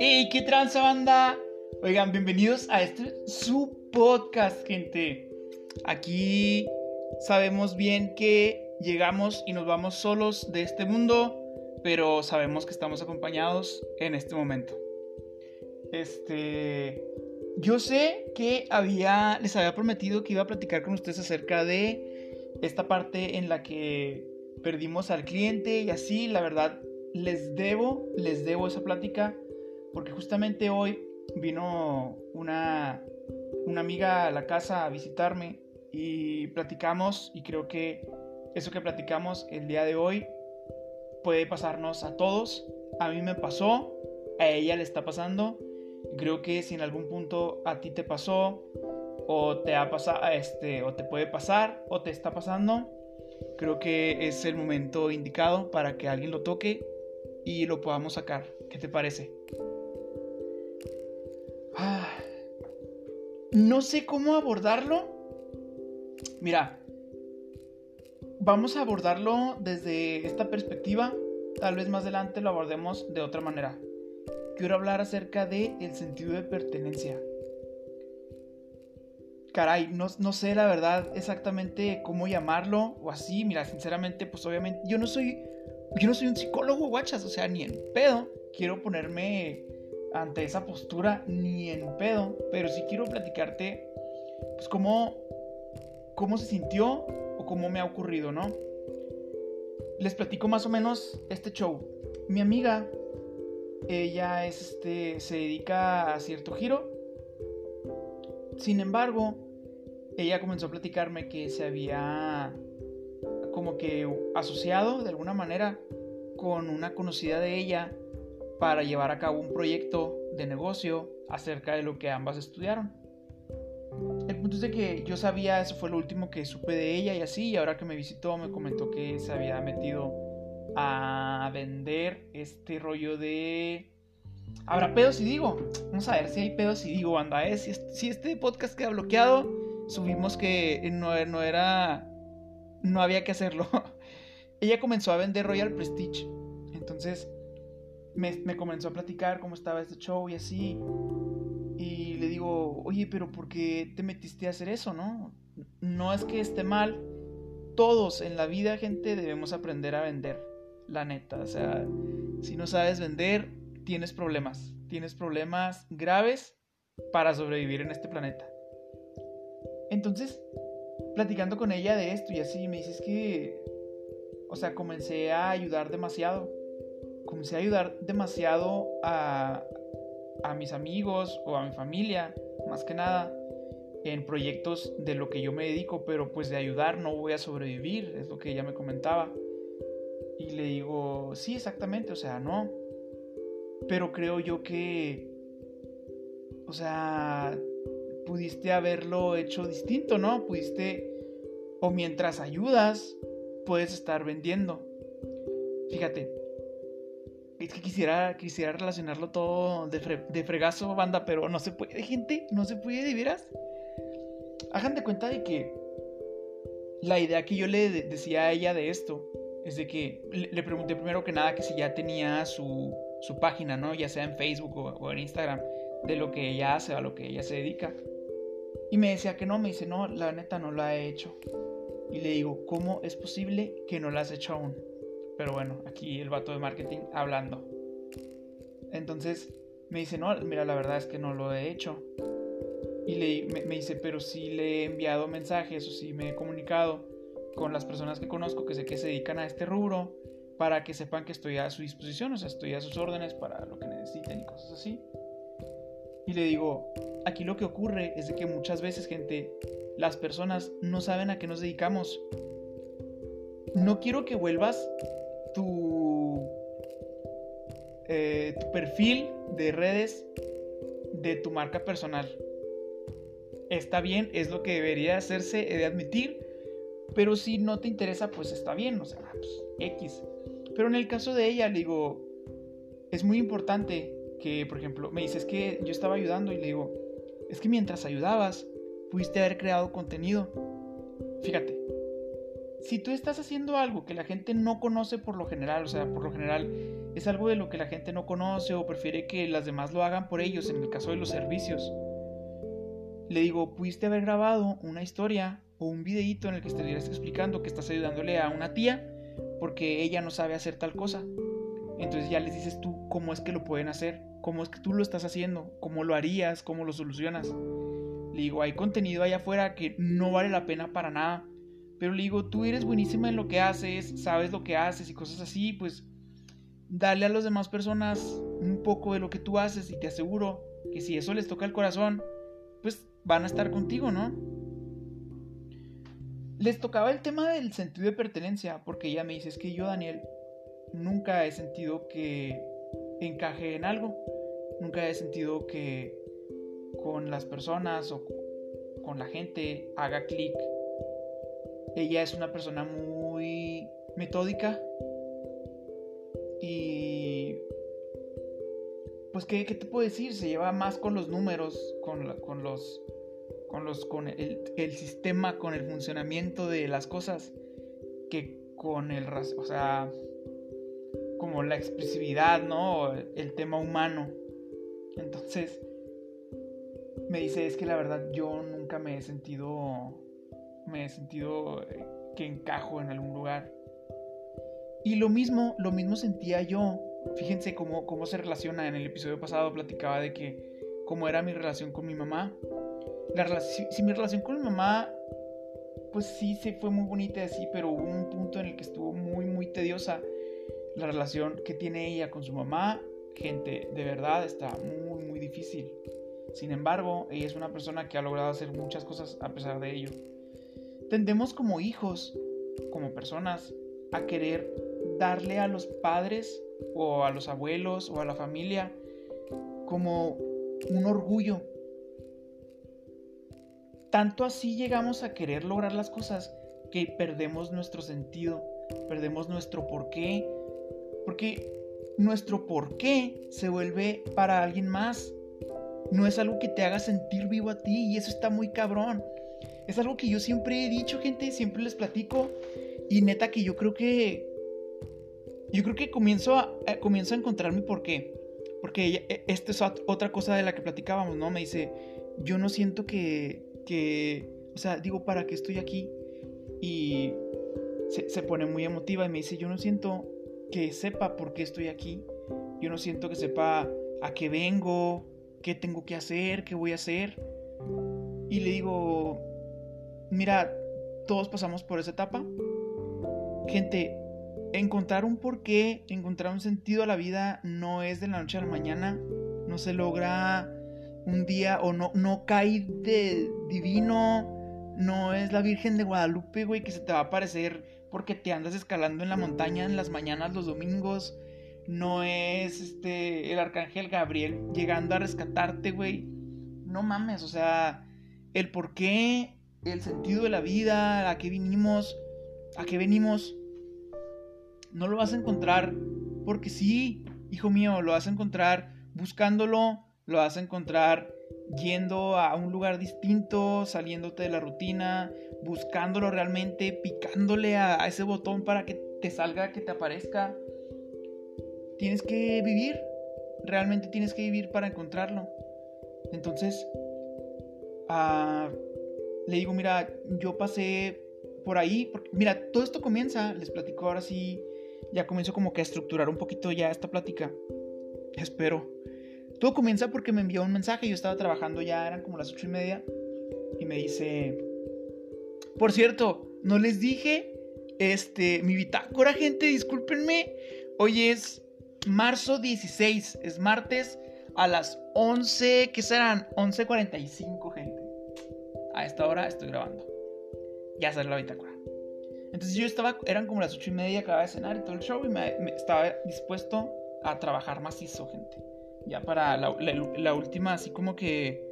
¡Hey! ¿Qué tranza banda? Oigan, bienvenidos a este su podcast, gente. Aquí sabemos bien que llegamos y nos vamos solos de este mundo, pero sabemos que estamos acompañados en este momento. Este, yo sé que había les había prometido que iba a platicar con ustedes acerca de esta parte en la que perdimos al cliente y así, la verdad les debo, les debo esa plática porque justamente hoy vino una, una amiga a la casa a visitarme y platicamos y creo que eso que platicamos el día de hoy puede pasarnos a todos. A mí me pasó, a ella le está pasando. Creo que si en algún punto a ti te pasó o te ha pasado este o te puede pasar o te está pasando, creo que es el momento indicado para que alguien lo toque y lo podamos sacar. ¿Qué te parece? No sé cómo abordarlo. Mira, vamos a abordarlo desde esta perspectiva. Tal vez más adelante lo abordemos de otra manera. Quiero hablar acerca de sentido de pertenencia. Caray, no, no sé la verdad exactamente cómo llamarlo o así. Mira, sinceramente, pues obviamente yo no soy yo no soy un psicólogo, guachas, o sea, ni en pedo quiero ponerme ante esa postura ni en pedo, pero sí quiero platicarte pues cómo, cómo se sintió o cómo me ha ocurrido, ¿no? Les platico más o menos este show. Mi amiga, ella es este, se dedica a cierto giro. Sin embargo, ella comenzó a platicarme que se había como que asociado de alguna manera con una conocida de ella para llevar a cabo un proyecto de negocio acerca de lo que ambas estudiaron. El punto es de que yo sabía, eso fue lo último que supe de ella y así, y ahora que me visitó me comentó que se había metido a vender este rollo de... ¿Habrá pedos si digo? Vamos a ver si hay pedos si digo, anda, ¿eh? Si, este podcast queda bloqueado, subimos que no, no era... No había que hacerlo. ella comenzó a vender Royal Prestige. Entonces, me, comenzó a platicar cómo estaba este show y así. Y le digo, oye, pero ¿por qué te metiste a hacer eso, no? No es que esté mal. Todos en la vida, gente, debemos aprender a vender. La neta. O sea, si no sabes vender, tienes problemas. Tienes problemas graves para sobrevivir en este planeta. Entonces, platicando con ella de esto y así, me dices que, o sea, comencé a ayudar demasiado comencé a ayudar demasiado a, a mis amigos o a mi familia, más que nada, en proyectos de lo que yo me dedico, pero pues de ayudar no voy a sobrevivir, es lo que ella me comentaba. Y le digo, sí, exactamente, o sea, no. Pero creo yo que, o sea, pudiste haberlo hecho distinto, ¿no? Pudiste, o mientras ayudas, puedes estar vendiendo. Fíjate, es que quisiera, quisiera relacionarlo todo de, fregazo, banda, pero no se puede, gente, no se puede, de veras. Hagan de cuenta de que la idea que yo le decía a ella de esto es de que le, pregunté primero que nada que si ya tenía su, su página, ¿no? Ya sea en Facebook o, o, en Instagram, de lo que ella hace, a lo que ella se dedica. Y me decía que no, me dice, no, la neta no la he hecho. Y le digo, ¿cómo es posible que no la has hecho aún? Pero bueno, aquí el vato de marketing hablando. Entonces me dice, no, mira, la verdad es que no lo he hecho. Y le, me, dice, pero sí le he enviado mensajes o sí me he comunicado con las personas que conozco que sé que se dedican a este rubro para que sepan que estoy a su disposición, o sea, estoy a sus órdenes para lo que necesiten y cosas así. Y le digo, aquí lo que ocurre es de que muchas veces, gente, las personas no saben a qué nos dedicamos. No quiero que vuelvas tu, eh, tu perfil de redes de tu marca personal. Está bien, es lo que debería hacerse, de admitir, pero si no te interesa, pues está bien, o sea, pues, X. Pero en el caso de ella, le digo, es muy importante que, por ejemplo, me dices que yo estaba ayudando y le digo, es que mientras ayudabas, pudiste haber creado contenido. Fíjate, si tú estás haciendo algo que la gente no conoce por lo general, o sea, por lo general es algo de lo que la gente no conoce o prefiere que las demás lo hagan por ellos, en el caso de los servicios, le digo, pudiste haber grabado una historia o un videíto en el que estuvieras explicando que estás ayudándole a una tía porque ella no sabe hacer tal cosa. Entonces ya les dices tú cómo es que lo pueden hacer, cómo es que tú lo estás haciendo, cómo lo harías, cómo lo solucionas. Le digo, hay contenido allá afuera que no vale la pena para nada. Pero le digo, tú eres buenísima en lo que haces, sabes lo que haces y cosas así, pues dale a las demás personas un poco de lo que tú haces y te aseguro que si eso les toca el corazón, pues van a estar contigo, ¿no? Les tocaba el tema del sentido de pertenencia, porque ella me dice, es que yo, Daniel, nunca he sentido que encaje en algo, nunca he sentido que con las personas o con la gente haga clic. Ella es una persona muy metódica y pues ¿qué, te puedo decir? Se lleva más con los números, con, con los con los con el, el, sistema, con el funcionamiento de las cosas que con el o sea, como la expresividad, ¿no? El tema humano. Entonces, me dice, es que la verdad yo nunca me he sentido, me he sentido eh, que encajo en algún lugar. Y lo mismo, lo mismo sentía yo. Fíjense cómo, cómo se relaciona. En el episodio pasado platicaba de que cómo era mi relación con mi mamá. La si, si, mi relación con mi mamá, pues sí, se fue muy bonita así, pero hubo un punto en el que estuvo muy, muy tediosa la relación que tiene ella con su mamá, gente, de verdad está muy, muy difícil. Sin embargo, ella es una persona que ha logrado hacer muchas cosas a pesar de ello. Tendemos como hijos, como personas, a querer darle a los padres o a los abuelos o a la familia como un orgullo. Tanto así llegamos a querer lograr las cosas que perdemos nuestro sentido, perdemos nuestro porqué, porque nuestro por qué se vuelve para alguien más. No es algo que te haga sentir vivo a ti y eso está muy cabrón. Es algo que yo siempre he dicho, gente, siempre les platico. Y neta que yo creo que... Yo creo que comienzo a, comienzo a encontrar mi por qué. Porque e, esta es otra cosa de la que platicábamos, ¿no? Me dice, yo no siento que... que o sea, digo, ¿para qué estoy aquí? Y se, se pone muy emotiva y me dice, yo no siento que sepa por qué estoy aquí. Yo no siento que sepa a qué vengo, qué tengo que hacer, qué voy a hacer. Y le digo, mira, todos pasamos por esa etapa. Gente, encontrar un porqué, encontrar un sentido a la vida no es de la noche a la mañana. No se logra un día o no, no cae de divino. No es la Virgen de Guadalupe, güey, que se te va a aparecer porque te andas escalando en la montaña en las mañanas los domingos. No es este el arcángel Gabriel llegando a rescatarte, güey. No mames, o sea, el por qué, el sentido de la vida, a qué vinimos, a qué venimos, no lo vas a encontrar porque sí, hijo mío, lo vas a encontrar buscándolo, lo vas a encontrar yendo a un lugar distinto, saliéndote de la rutina, buscándolo realmente, picándole a, ese botón para que te salga, que te aparezca. Tienes que vivir, realmente tienes que vivir para encontrarlo. Entonces, ah, le digo, mira, yo pasé por ahí, mira, todo esto comienza, les platico ahora sí, ya comienzo como que a estructurar un poquito ya esta plática. Espero. Todo comienza porque me envió un mensaje, yo estaba trabajando ya, eran como las ocho y media, y me dice, por cierto, no les dije, este, mi bitácora, gente, discúlpenme, hoy es marzo 16, es martes a las 11, ¿qué serán? 11.45, gente. A esta hora estoy grabando. Ya sale la bitácora. Entonces yo estaba, eran como las ocho y media, acababa de cenar y todo el show y me, estaba dispuesto a trabajar macizo, gente ya para la, última, así como que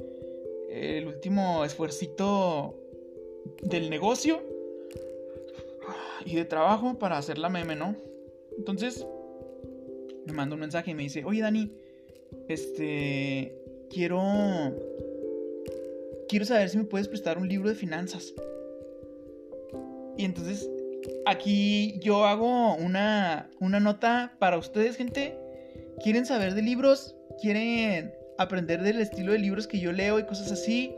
el último esfuercito del negocio y de trabajo para hacer la meme, ¿no? Entonces me manda un mensaje y me dice, oye Dani, este, quiero, quiero saber si me puedes prestar un libro de finanzas. Y entonces aquí yo hago una, una nota para ustedes, gente. ¿Quieren saber de libros? ¿Quieren aprender del estilo de libros que yo leo y cosas así?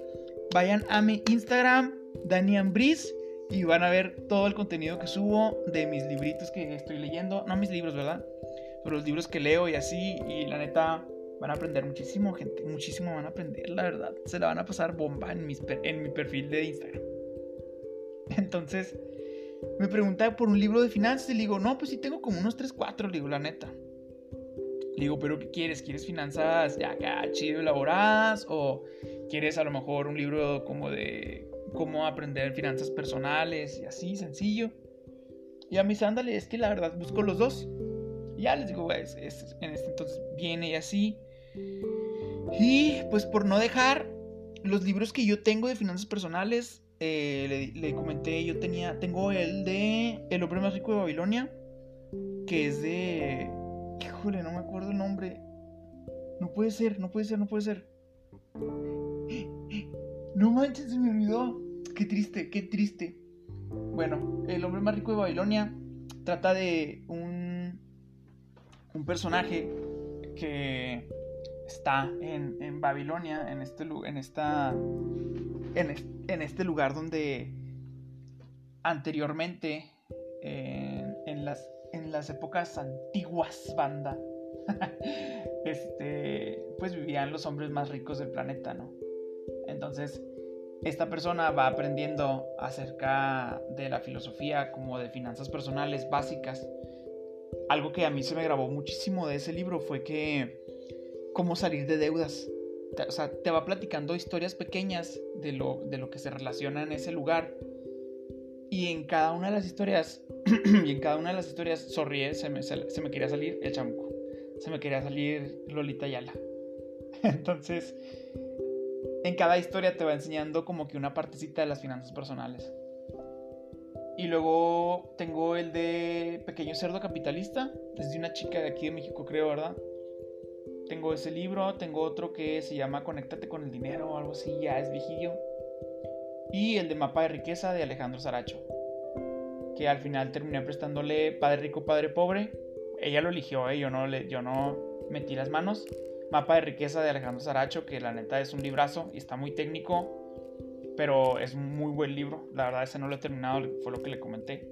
Vayan a mi Instagram, Danian Briz, y van a ver todo el contenido que subo de mis libritos que estoy leyendo. No mis libros, ¿verdad? Pero los libros que leo y así. Y la neta, van a aprender muchísimo, gente. Muchísimo van a aprender, la verdad. Se la van a pasar bomba en, en mi perfil de Instagram. Entonces, me pregunta por un libro de finanzas y le digo, no, pues sí tengo como unos 3, 4, le digo, la neta. Le digo, pero ¿qué quieres? ¿Quieres finanzas ya acá chido elaboradas? ¿O quieres a lo mejor un libro como de cómo aprender finanzas personales y así, sencillo? Y a mis ándale, es que la verdad busco los dos. Y ya les digo, es, en este entonces viene y así. Y pues por no dejar los libros que yo tengo de finanzas personales, eh, le, comenté, yo tenía, tengo el de El hombre más rico de Babilonia, que es de... Híjole, no me acuerdo el nombre. No puede ser, no puede ser, no puede ser. No manches, se me olvidó. Qué triste, qué triste. Bueno, El hombre más rico de Babilonia trata de un, un personaje que está en, en Babilonia, en, este, en esta en, este lugar donde anteriormente, en, las, en las épocas antiguas, banda, este, pues vivían los hombres más ricos del planeta, ¿no? Entonces, esta persona va aprendiendo acerca de la filosofía como de finanzas personales básicas. Algo que a mí se me grabó muchísimo de ese libro fue que cómo salir de deudas o sea, te va platicando historias pequeñas de lo, de lo que se relaciona en ese lugar. Y en cada una de las historias, y en cada una de las historias, sonríe, se me, se, me quería salir el chamuco. Se me quería salir Lolita Yala. Entonces, en cada historia te va enseñando como que una partecita de las finanzas personales. Y luego tengo el de Pequeño Cerdo Capitalista. Es de una chica de aquí de México, creo, ¿verdad? Tengo ese libro, tengo otro que se llama Conéctate con el dinero o algo así, ya es viejillo. Y el de Mapa de Riqueza de Alejandro Saracho, que al final terminé prestándole Padre Rico, Padre Pobre. Ella lo eligió, ¿eh? yo, no le, yo no metí las manos. Mapa de Riqueza de Alejandro Saracho, que la neta es un librazo y está muy técnico, pero es muy buen libro. La verdad, ese no lo he terminado, fue lo que le comenté.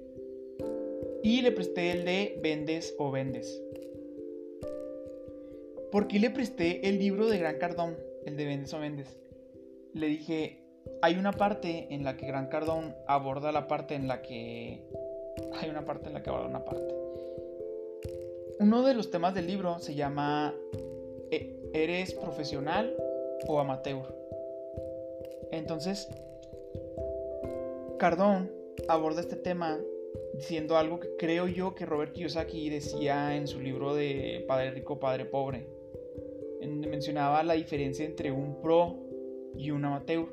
Y le presté el de Vendes o Vendes ¿por qué le presté el libro de Gran Cardón, el de Vendes o Vendes? Le dije, hay una parte en la que Gran Cardón aborda la parte en la que... Hay una parte en la que aborda una parte. Uno de los temas del libro se llama e, ¿Eres profesional o amateur? Entonces, Cardón aborda este tema diciendo algo que creo yo que Robert Kiyosaki decía en su libro de Padre Rico, Padre Pobre mencionaba la diferencia entre un pro y un amateur.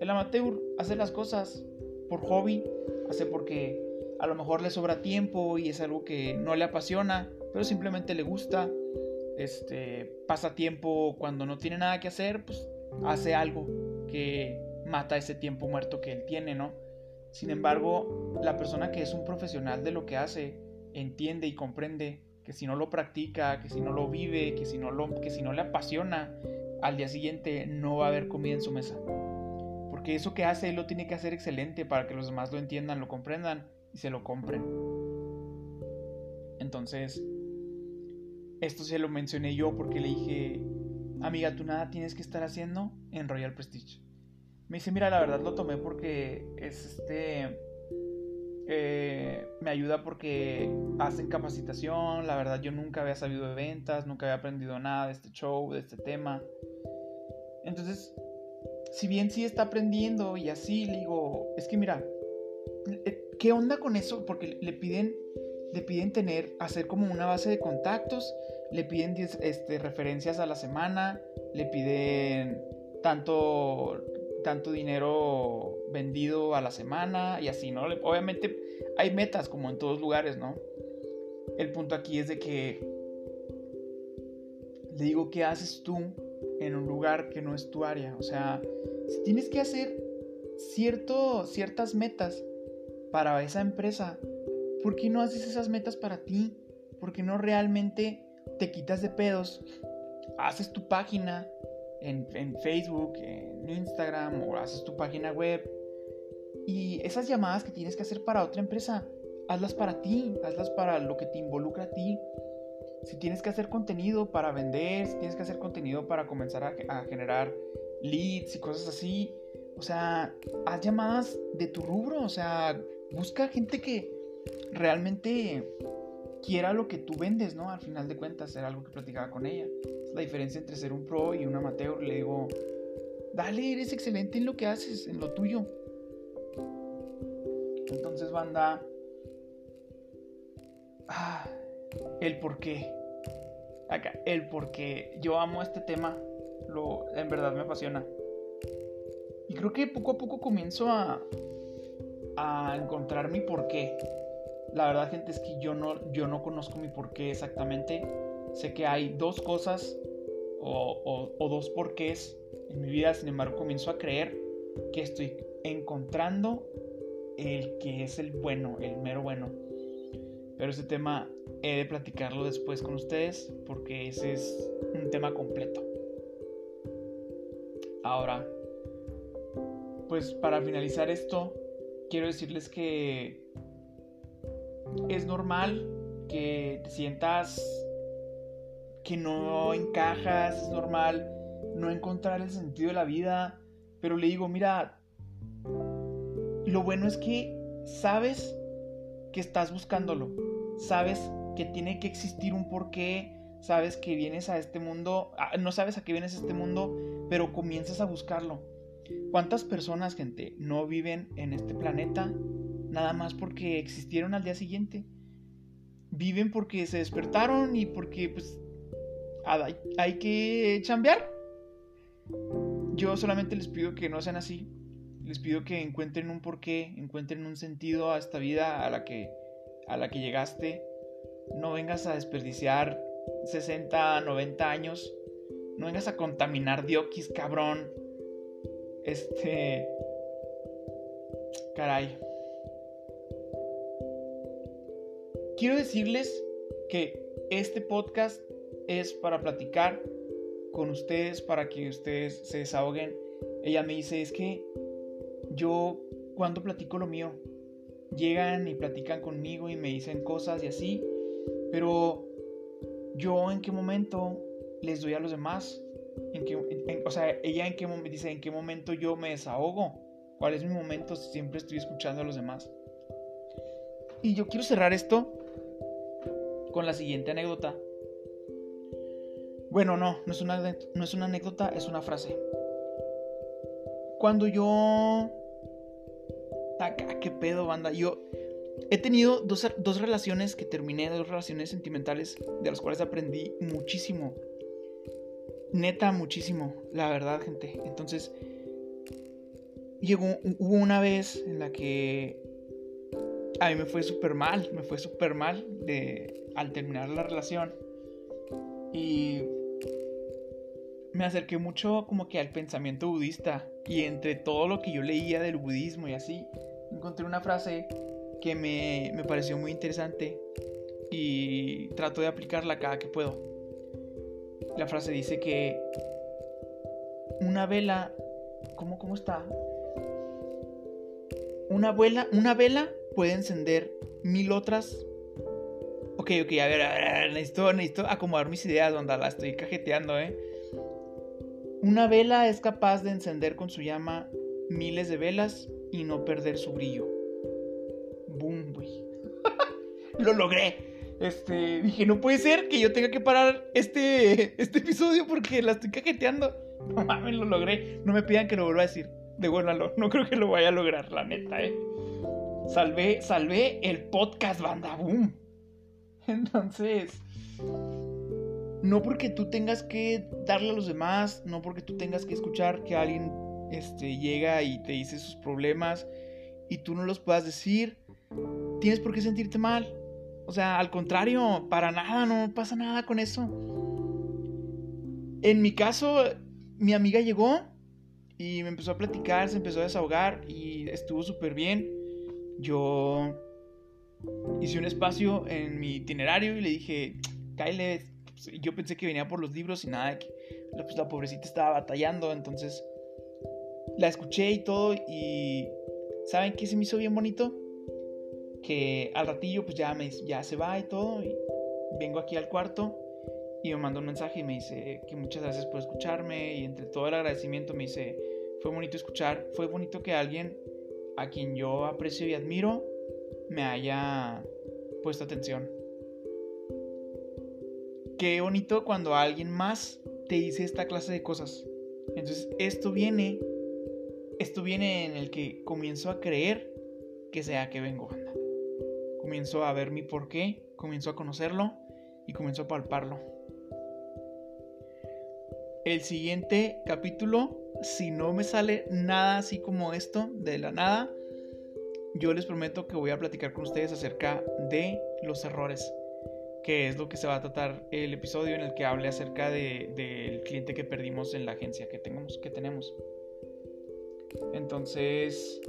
El amateur hace las cosas por hobby, hace porque a lo mejor le sobra tiempo y es algo que no le apasiona, pero simplemente le gusta. Este, pasa tiempo cuando no tiene nada que hacer, pues hace algo que mata ese tiempo muerto que él tiene, ¿no? Sin embargo, la persona que es un profesional de lo que hace entiende y comprende que si no lo practica, que si no lo vive, que si no, lo, que si no le apasiona, al día siguiente no va a haber comida en su mesa. Porque eso que hace él lo tiene que hacer excelente para que los demás lo entiendan, lo comprendan y se lo compren. Entonces, esto se lo mencioné yo porque le dije, amiga, tú nada tienes que estar haciendo en Royal Prestige. Me dice, mira, la verdad lo tomé porque es este eh, me ayuda porque hacen capacitación. La verdad, yo nunca había sabido de ventas, nunca había aprendido nada de este show, de este tema. Entonces, si bien sí está aprendiendo y así, le digo, es que mira, eh, ¿qué onda con eso? Porque le piden, le piden tener, hacer como una base de contactos, le piden este, referencias a la semana, le piden tanto tanto dinero vendido a la semana y así, ¿no? Obviamente hay metas como en todos lugares, ¿no? El punto aquí es de que le digo, ¿qué haces tú en un lugar que no es tu área? O sea, si tienes que hacer cierto, ciertas metas para esa empresa, ¿por qué no haces esas metas para ti? ¿Por qué no realmente te quitas de pedos? Haces tu página en, en Facebook, en Instagram o haces tu página web. Y esas llamadas que tienes que hacer para otra empresa, hazlas para ti, hazlas para lo que te involucra a ti. Si tienes que hacer contenido para vender, si tienes que hacer contenido para comenzar a, generar leads y cosas así, o sea, haz llamadas de tu rubro, o sea, busca gente que realmente quiera lo que tú vendes, ¿no? Al final de cuentas, era algo que platicaba con ella. Es la diferencia entre ser un pro y un amateur. Le digo, dale, eres excelente en lo que haces, en lo tuyo. Entonces, banda, Ah, el por qué. Acá, el por qué. Yo amo este tema. Lo, en verdad me apasiona. Y creo que poco a poco comienzo a, a encontrar mi por qué. La verdad, gente, es que yo no, yo no conozco mi por qué exactamente. Sé que hay dos cosas o, o, o dos porqués en mi vida. Sin embargo, comienzo a creer que estoy encontrando el que es el bueno, el mero bueno. Pero ese tema he de platicarlo después con ustedes porque ese es un tema completo. Ahora, pues para finalizar esto, quiero decirles que es normal que te sientas que no encajas, es normal no encontrar el sentido de la vida, pero le digo, mira, lo bueno es que sabes que estás buscándolo. Sabes que tiene que existir un porqué. Sabes que vienes a este mundo. Ah, no sabes a qué vienes a este mundo, pero comienzas a buscarlo. ¿Cuántas personas, gente, no viven en este planeta nada más porque existieron al día siguiente? Viven porque se despertaron y porque, pues, hay que chambear. Yo solamente les pido que no sean así les pido que encuentren un porqué, encuentren un sentido a esta vida a la que, a la que llegaste. No vengas a desperdiciar 60, 90 años. No vengas a contaminar diokis, cabrón. Este. Caray. Quiero decirles que este podcast es para platicar con ustedes, para que ustedes se desahoguen. Ella me dice, es que yo cuando platico lo mío, llegan y platican conmigo y me dicen cosas y así, pero yo en qué momento les doy a los demás, en qué, o sea, ella en qué momento dice en qué momento yo me desahogo, cuál es mi momento si siempre estoy escuchando a los demás. Y yo quiero cerrar esto con la siguiente anécdota. Bueno, no, no es una, no es una anécdota, es una frase. Cuando yo acá, qué pedo, banda. Yo he tenido dos, dos relaciones que terminé, dos relaciones sentimentales, de las cuales aprendí muchísimo. Neta, muchísimo, la verdad, gente. Entonces, llegó, hubo una vez en la que a mí me fue súper mal, me fue súper mal de, al terminar la relación. Y me acerqué mucho como que al pensamiento budista y entre todo lo que yo leía del budismo y así, encontré una frase que me, me pareció muy interesante y trato de aplicarla cada que puedo. La frase dice que una vela, ¿cómo, cómo está? Una, vela, una vela puede encender mil otras. Ok, ok, a ver, a ver, necesito, necesito acomodar mis ideas, donde la estoy cajeteando, ¿eh? Una vela es capaz de encender con su llama miles de velas y no perder su brillo. Lo logré. Este, dije, no puede ser que yo tenga que parar este, este episodio porque la estoy cajeteando. No mames, lo logré. No me pidan que lo vuelva a decir. Devuélvalo. No creo que lo vaya a lograr, la neta, eh. Salvé, salvé el podcast, banda. Boom. Entonces, no porque tú tengas que darle a los demás, no porque tú tengas que escuchar que alguien este, llega y te dice sus problemas y tú no los puedas decir, tienes por qué sentirte mal. O sea, al contrario, para nada, no pasa nada con eso. En mi caso, mi amiga llegó y me empezó a platicar, se empezó a desahogar y estuvo súper bien. yo hice un espacio en mi itinerario y le dije, Kyle, yo pensé que venía por los libros y nada, pues, la pobrecita estaba batallando, entonces la escuché y todo y ¿saben qué se me hizo bien bonito? Que al ratillo pues ya, me, ya se va y todo y vengo aquí al cuarto y me manda un mensaje y me dice que muchas gracias por escucharme y entre todo el agradecimiento me dice, fue bonito escuchar, fue bonito que alguien a quien yo aprecio y admiro me haya puesto atención. Qué bonito cuando alguien más te dice esta clase de cosas. Entonces esto viene, esto viene en el que comienzo a creer que sea que vengo, Comienzo a ver mi porqué, comienzo a conocerlo y comienzo a palparlo. El siguiente capítulo, si no me sale nada así como esto de la nada, yo les prometo que voy a platicar con ustedes acerca de los errores, que es lo que se va a tratar el episodio en el que hable acerca del cliente que perdimos en la agencia que, tenemos, que tenemos. Entonces,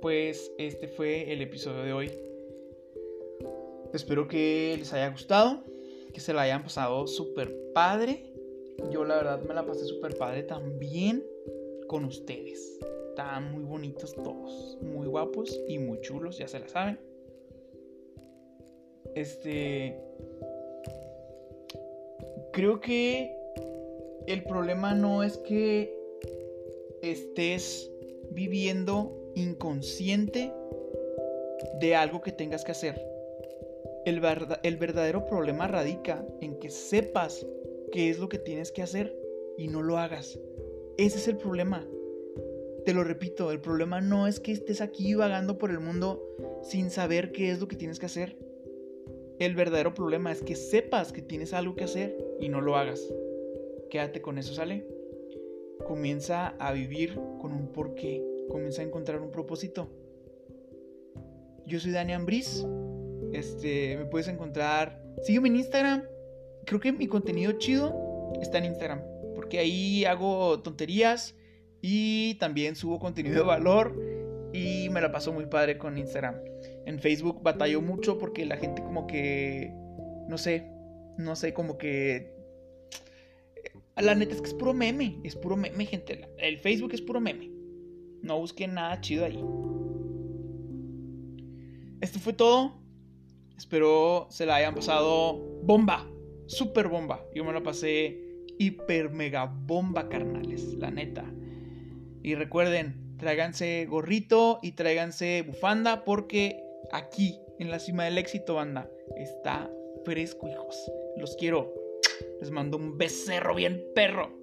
pues este fue el episodio de hoy. Espero que les haya gustado, que se la hayan pasado súper padre. Yo la verdad me la pasé súper padre también con ustedes. Están muy bonitos todos, muy guapos y muy chulos, ya se la saben. Este. Creo que el problema no es que estés viviendo inconsciente de algo que tengas que hacer. El, verdadero problema radica en que sepas qué es lo que tienes que hacer y no lo hagas. Ese es el problema. Te lo repito, el problema no es que estés aquí vagando por el mundo sin saber qué es lo que tienes que hacer. El verdadero problema es que sepas que tienes algo que hacer y no lo hagas. Quédate con eso, ¿sale? Comienza a vivir con un porqué. Comienza a encontrar un propósito. Yo soy Dani Ambris. Este, me puedes encontrar. Sígueme en Instagram. Creo que mi contenido chido está en Instagram. Porque ahí hago tonterías y también subo contenido de valor y me la paso muy padre con Instagram. En Facebook batallo mucho porque la gente como que, no sé, no sé, como que... La neta es que es puro meme, es puro meme, gente. El Facebook es puro meme. No busquen nada chido ahí. Esto fue todo. Espero se la hayan pasado bomba, super bomba. Yo me la pasé hiper mega bomba, carnales, la neta. Y recuerden, tráiganse gorrito y tráiganse bufanda porque aquí, en la cima del éxito, banda, está fresco, hijos. Los quiero. Les mando un becerro bien perro.